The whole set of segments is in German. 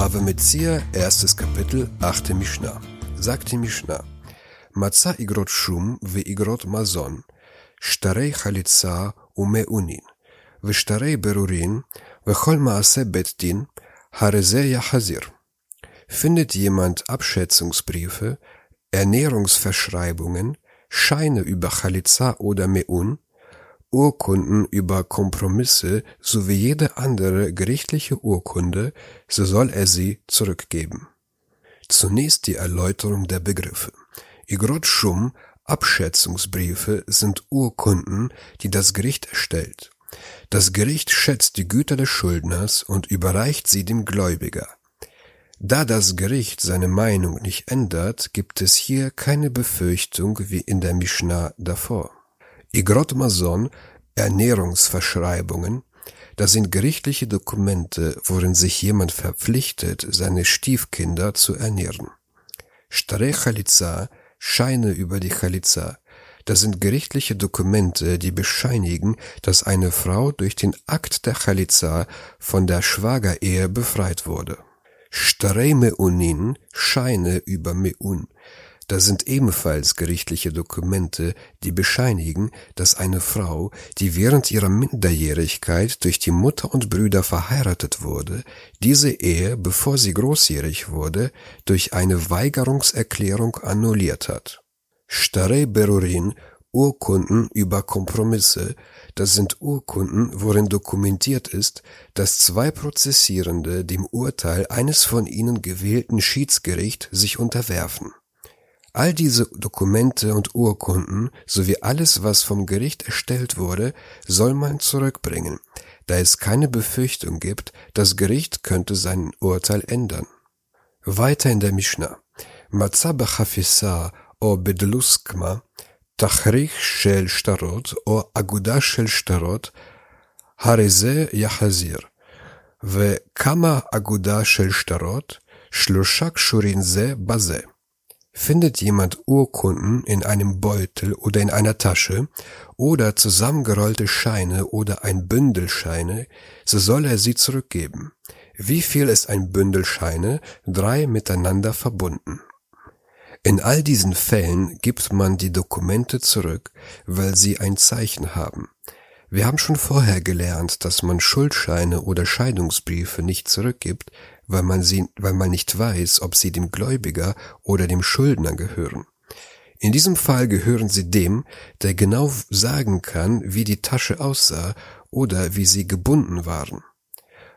Bava Metzia, erstes Kapitel, achte Mishnah. Sagt die Mishnah. Matzah igrot shum ve igrot mazon, shtarei chalitza umeunin, ve shtarei berurin, ve chol maase betdin, hareze yachazir. Findet jemand Abschätzungsbriefe, Ernährungsverschreibungen, Scheine über Chalitza oder Meun, Urkunden über Kompromisse sowie jede andere gerichtliche Urkunde, so soll er sie zurückgeben. Zunächst die Erläuterung der Begriffe. Igrot Shum, Abschätzungsbriefe sind Urkunden, die das Gericht erstellt. Das Gericht schätzt die Güter des Schuldners und überreicht sie dem Gläubiger. Da das Gericht seine Meinung nicht ändert, gibt es hier keine Befürchtung wie in der Mishnah davor. Igrot Mason, Ernährungsverschreibungen, das sind gerichtliche Dokumente, worin sich jemand verpflichtet, seine Stiefkinder zu ernähren. Stare Chalitza, Scheine über die Chalitza, das sind gerichtliche Dokumente, die bescheinigen, dass eine Frau durch den Akt der Chalitza von der Schwagerehe befreit wurde. Stare Meunin, Scheine über Meun, das sind ebenfalls gerichtliche Dokumente, die bescheinigen, dass eine Frau, die während ihrer Minderjährigkeit durch die Mutter und Brüder verheiratet wurde, diese Ehe, bevor sie großjährig wurde, durch eine Weigerungserklärung annulliert hat. Stare Berurin Urkunden über Kompromisse, das sind Urkunden, worin dokumentiert ist, dass zwei Prozessierende dem Urteil eines von ihnen gewählten Schiedsgericht sich unterwerfen. All diese Dokumente und Urkunden sowie alles, was vom Gericht erstellt wurde, soll man zurückbringen, da es keine Befürchtung gibt, das Gericht könnte sein Urteil ändern. Weiter in der Mishnah. Matzah b'chafisa o bedluskma, תכריך של שטרות או אגודה של שטרות, הרי זה יחזיר. וכמה אגודה של שטרות, שלושה קשורים זה בזה. Findet jemand Urkunden in einem Beutel oder in einer Tasche oder zusammengerollte Scheine oder ein Bündel Scheine, so soll er sie zurückgeben. Wie viel ist ein Bündel Scheine? Drei miteinander verbunden. In all diesen Fällen gibt man die Dokumente zurück, weil sie ein Zeichen haben. Wir haben schon vorher gelernt, dass man Schuldscheine oder Scheidungsbriefe nicht zurückgibt, weil man sie, weil man nicht weiß, ob sie dem Gläubiger oder dem Schuldner gehören. In diesem Fall gehören sie dem, der genau sagen kann, wie die Tasche aussah oder wie sie gebunden waren.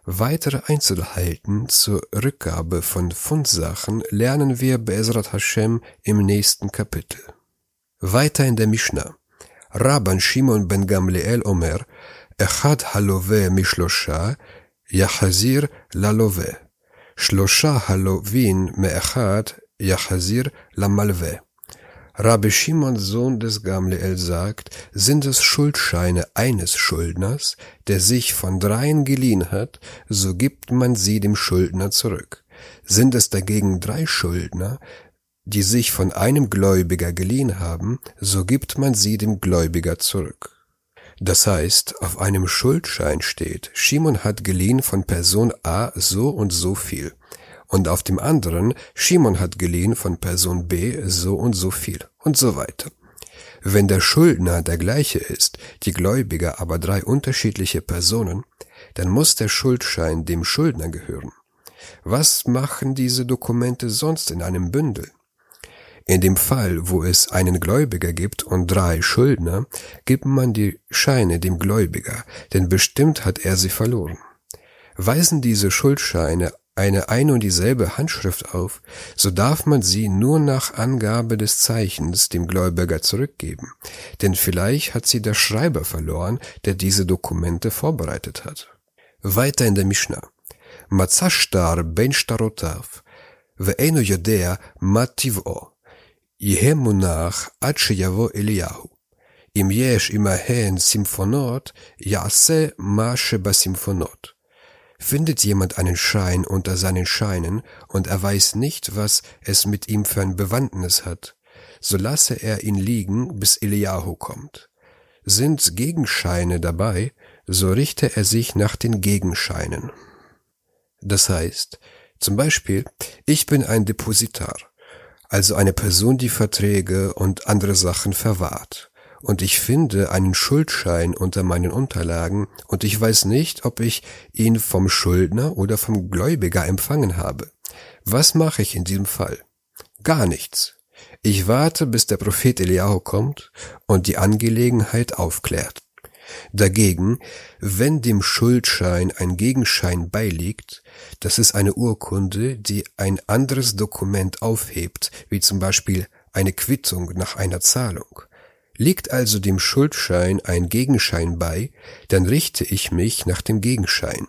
Weitere Einzelheiten zur Rückgabe von Fundsachen lernen wir Bezrat Hashem im nächsten Kapitel. Weiter in der Mishnah. Rabban Shimon ben Gamliel Omer, Echad halove mishlosha, Yachazir lalove. שלושה הלווין מאחד יחזיר למלווה. Rabbi Shimon, Sohn des Gamliel, sagt, sind es Schuldscheine eines Schuldners, der sich von dreien geliehen hat, so gibt man sie dem Schuldner zurück. Sind es dagegen drei Schuldner, die sich von einem Gläubiger geliehen haben, so gibt man sie dem Gläubiger zurück. Das heißt, auf einem Schuldschein steht, Shimon hat geliehen von Person A so und so viel. Und auf dem anderen, Shimon hat geliehen von Person B so und so viel. Und so weiter. Wenn der Schuldner der gleiche ist, die Gläubiger aber drei unterschiedliche Personen, dann muss der Schuldschein dem Schuldner gehören. Was machen diese Dokumente sonst in einem Bündel? In dem Fall, wo es einen Gläubiger gibt und drei Schuldner, gibt man die Scheine dem Gläubiger, denn bestimmt hat er sie verloren. Weisen diese Schuldscheine eine ein und dieselbe Handschrift auf, so darf man sie nur nach Angabe des Zeichens dem Gläubiger zurückgeben, denn vielleicht hat sie der Schreiber verloren, der diese Dokumente vorbereitet hat. Weiter in der Mishnah. Matzashtar ben shtarotav, ve'enu yodea mativ'o. יהא מונח עד שיבוא אליהו. אם יש עמהן סימפונות, יעשה מה שבסימפונות. Findet jemand einen Schein unter seinen Scheinen und er weiß nicht, was es mit ihm für ein Bewandtnis hat, so lasse er ihn liegen, bis Eliahu kommt. Sind Gegenscheine dabei, so richte er sich nach den Gegenscheinen. Das heißt, Zum Beispiel, ich bin ein Depositar, also eine Person, die Verträge und andere Sachen verwahrt. Und ich finde einen Schuldschein unter meinen Unterlagen und ich weiß nicht, ob ich ihn vom Schuldner oder vom Gläubiger empfangen habe. Was mache ich in diesem Fall? Gar nichts. Ich warte, bis der Prophet Eliyahu kommt und die Angelegenheit aufklärt. Dagegen, wenn dem Schuldschein ein Gegenschein beiliegt, das ist eine Urkunde, die ein anderes Dokument aufhebt, wie zum Beispiel eine Quittung nach einer Zahlung. Liegt also dem Schuldschein ein Gegenschein bei, dann richte ich mich nach dem Gegenschein.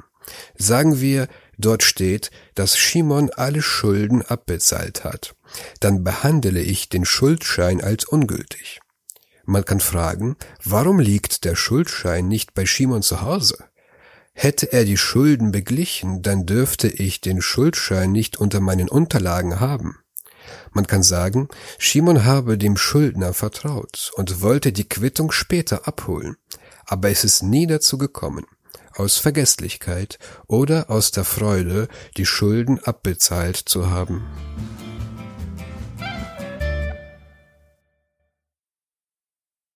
Sagen wir, dort steht, dass Shimon alle Schulden abbezahlt hat, dann behandle ich den Schuldschein als ungültig. Man kann fragen, warum liegt der Schuldschein nicht bei Shimon zu Hause? Hätte er die Schulden beglichen, dann dürfte ich den Schuldschein nicht unter meinen Unterlagen haben. Man kann sagen, Shimon habe dem Schuldner vertraut und wollte die Quittung später abholen, aber es ist nie dazu gekommen, aus Vergesslichkeit oder aus der Freude, die Schulden abbezahlt zu haben.